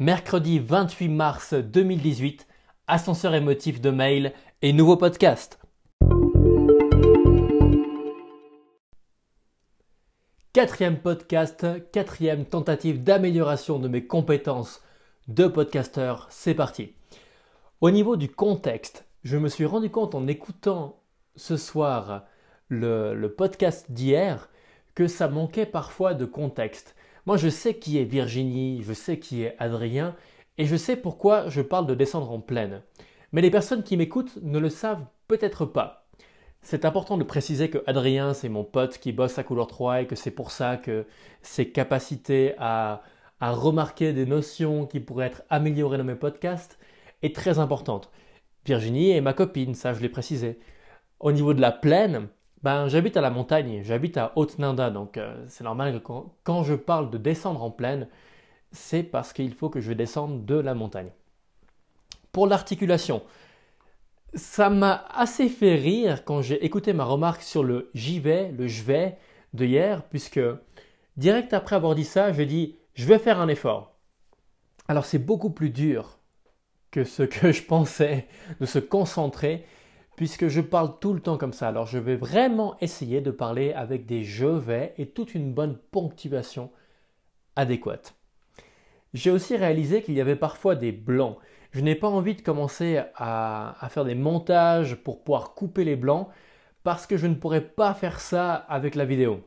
Mercredi 28 mars 2018, ascenseur émotif de mail et nouveau podcast. Quatrième podcast, quatrième tentative d'amélioration de mes compétences de podcasteur, c'est parti. Au niveau du contexte, je me suis rendu compte en écoutant ce soir le, le podcast d'hier que ça manquait parfois de contexte. Moi, je sais qui est Virginie, je sais qui est Adrien, et je sais pourquoi je parle de descendre en plaine. Mais les personnes qui m'écoutent ne le savent peut-être pas. C'est important de préciser que Adrien, c'est mon pote qui bosse à Couleur 3 et que c'est pour ça que ses capacités à, remarquer des notions qui pourraient être améliorées dans mes podcasts est très importante. Virginie est ma copine, ça je l'ai précisé. Au niveau de la plaine, ben, j'habite à la montagne, j'habite à Haute-Ninda, donc euh, c'est normal que quand, je parle de descendre en plaine, c'est parce qu'il faut que je descende de la montagne. Pour l'articulation, ça m'a assez fait rire quand j'ai écouté ma remarque sur le j'y vais, le je vais de hier, puisque direct après avoir dit ça, je dis je vais faire un effort. Alors c'est beaucoup plus dur que ce que je pensais de se concentrer puisque je parle tout le temps comme ça. Alors je vais vraiment essayer de parler avec des je vais et toute une bonne ponctuation adéquate. J'ai aussi réalisé qu'il y avait parfois des blancs. Je n'ai pas envie de commencer à, faire des montages pour pouvoir couper les blancs parce que je ne pourrais pas faire ça avec la vidéo.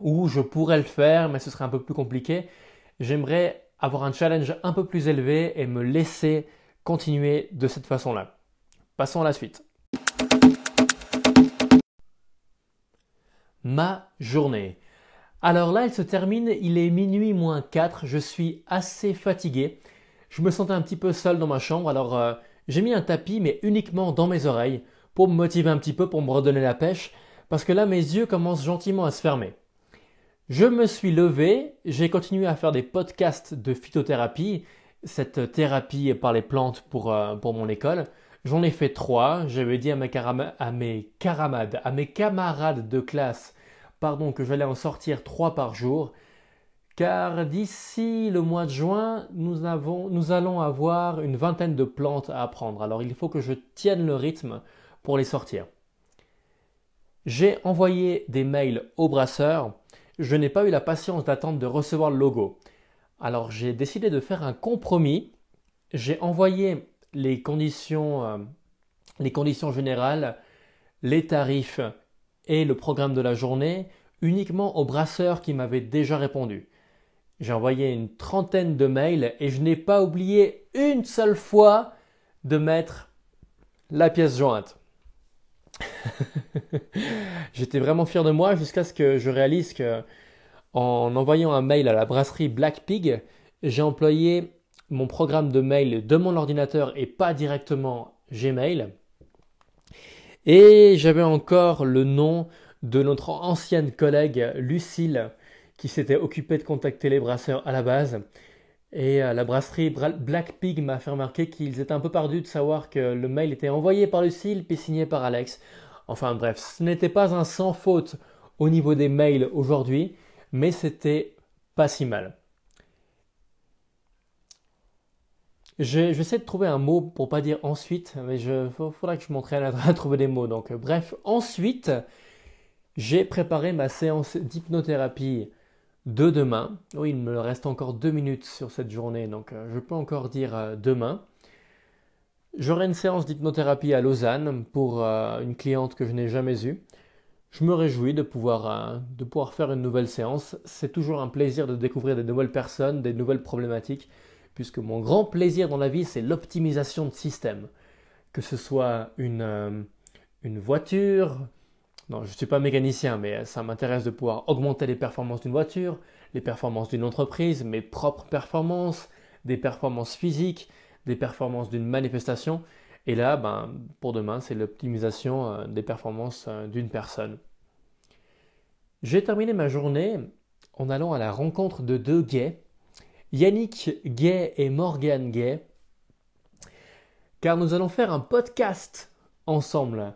Ou je pourrais le faire, mais ce serait un peu plus compliqué. J'aimerais avoir un challenge un peu plus élevé et me laisser continuer de cette façon-là. Passons à la suite. Ma journée. Alors là, elle se termine, il est minuit moins 4, je suis assez fatigué. Je me sentais un petit peu seul dans ma chambre, alors euh, j'ai mis un tapis, mais uniquement dans mes oreilles, pour me motiver un petit peu, pour me redonner la pêche, parce que là, mes yeux commencent gentiment à se fermer. Je me suis levé, j'ai continué à faire des podcasts de phytothérapie, cette thérapie par les plantes pour, euh, pour mon école. J'en ai fait trois. J'avais dit à mes, à mes à mes camarades de classe, pardon, que j'allais en sortir trois par jour. Car d'ici le mois de juin, nous allons avoir une vingtaine de plantes à apprendre. Alors il faut que je tienne le rythme pour les sortir. J'ai envoyé des mails au brasseur. Je n'ai pas eu la patience d'attendre de recevoir le logo. Alors j'ai décidé de faire un compromis. J'ai envoyé les conditions, euh, les conditions générales, les tarifs et le programme de la journée uniquement au brasseur qui m'avait déjà répondu. J'ai envoyé une trentaine de mails et je n'ai pas oublié une seule fois de mettre la pièce jointe. J'étais vraiment fier de moi jusqu'à ce que je réalise que en envoyant un mail à la brasserie Black Pig, j'ai employé mon programme de mail de mon ordinateur et pas directement Gmail. Et j'avais encore le nom de notre ancienne collègue Lucille qui s'était occupée de contacter les brasseurs à la base. Et euh, la brasserie Black Pig m'a fait remarquer qu'ils étaient un peu perdus de savoir que le mail était envoyé par Lucille puis signé par Alex. Enfin bref, ce n'était pas un sans faute au niveau des mails aujourd'hui, mais c'était pas si mal. J'essaie de trouver un mot pour pas dire ensuite, mais il faudra que je m'entraîne à, trouver des mots. Donc, euh, bref, ensuite, j'ai préparé ma séance d'hypnothérapie de demain. Oui, il me reste encore deux minutes sur cette journée, donc euh, je peux encore dire euh, demain. J'aurai une séance d'hypnothérapie à Lausanne pour une cliente que je n'ai jamais eue. Je me réjouis de pouvoir, de pouvoir faire une nouvelle séance. C'est toujours un plaisir de découvrir des nouvelles personnes, des nouvelles problématiques puisque mon grand plaisir dans la vie, c'est l'optimisation de système. Que ce soit une, euh, voiture, non, je ne suis pas mécanicien, mais ça m'intéresse de pouvoir augmenter les performances d'une voiture, les performances d'une entreprise, mes propres performances, des performances physiques, des performances d'une manifestation. Et là, ben, pour demain, c'est l'optimisation euh, des performances euh, d'une personne. J'ai terminé ma journée en allant à la rencontre de deux gays Yannick Gay et Morgan Gay, car nous allons faire un podcast ensemble.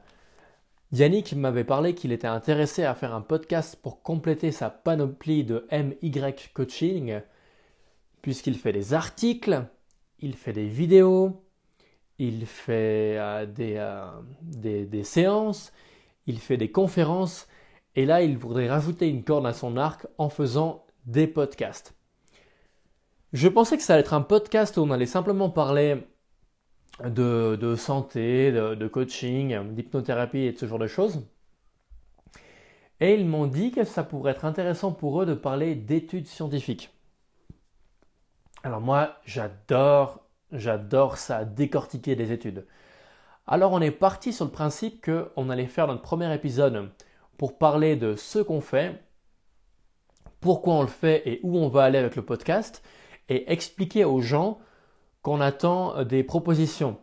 Yannick m'avait parlé qu'il était intéressé à faire un podcast pour compléter sa panoplie de MY coaching, puisqu'il fait des articles, il fait des vidéos, il fait euh, euh, des, des, séances, il fait des conférences, et là, il voudrait rajouter une corde à son arc en faisant des podcasts. Je pensais que ça allait être un podcast où on allait simplement parler de, santé, de, coaching, d'hypnothérapie et de ce genre de choses. Et ils m'ont dit que ça pourrait être intéressant pour eux de parler d'études scientifiques. Alors moi, j'adore, j'adore ça, décortiquer des études. Alors on est parti sur le principe qu'on allait faire notre premier épisode pour parler de ce qu'on fait, pourquoi on le fait et où on va aller avec le podcast, et expliquer aux gens qu'on attend des propositions,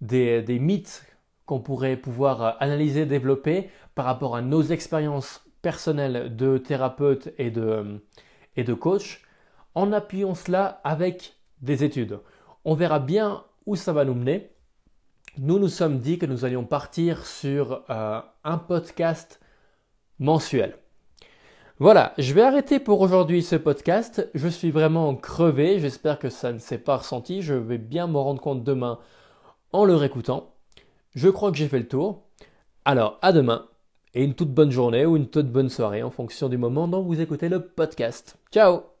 des, mythes qu'on pourrait pouvoir euh, analyser, développer par rapport à nos expériences personnelles de thérapeute et de, euh, et de coach, en appuyant cela avec des études. On verra bien où ça va nous mener. Nous nous sommes dit que nous allions partir sur euh, un podcast mensuel. Voilà, je vais arrêter pour aujourd'hui ce podcast. Je suis vraiment crevé, j'espère que ça ne s'est pas ressenti. Je vais bien me rendre compte demain en le réécoutant. Je crois que j'ai fait le tour. Alors, à demain et une toute bonne journée ou une toute bonne soirée en fonction du moment dont vous écoutez le podcast. Ciao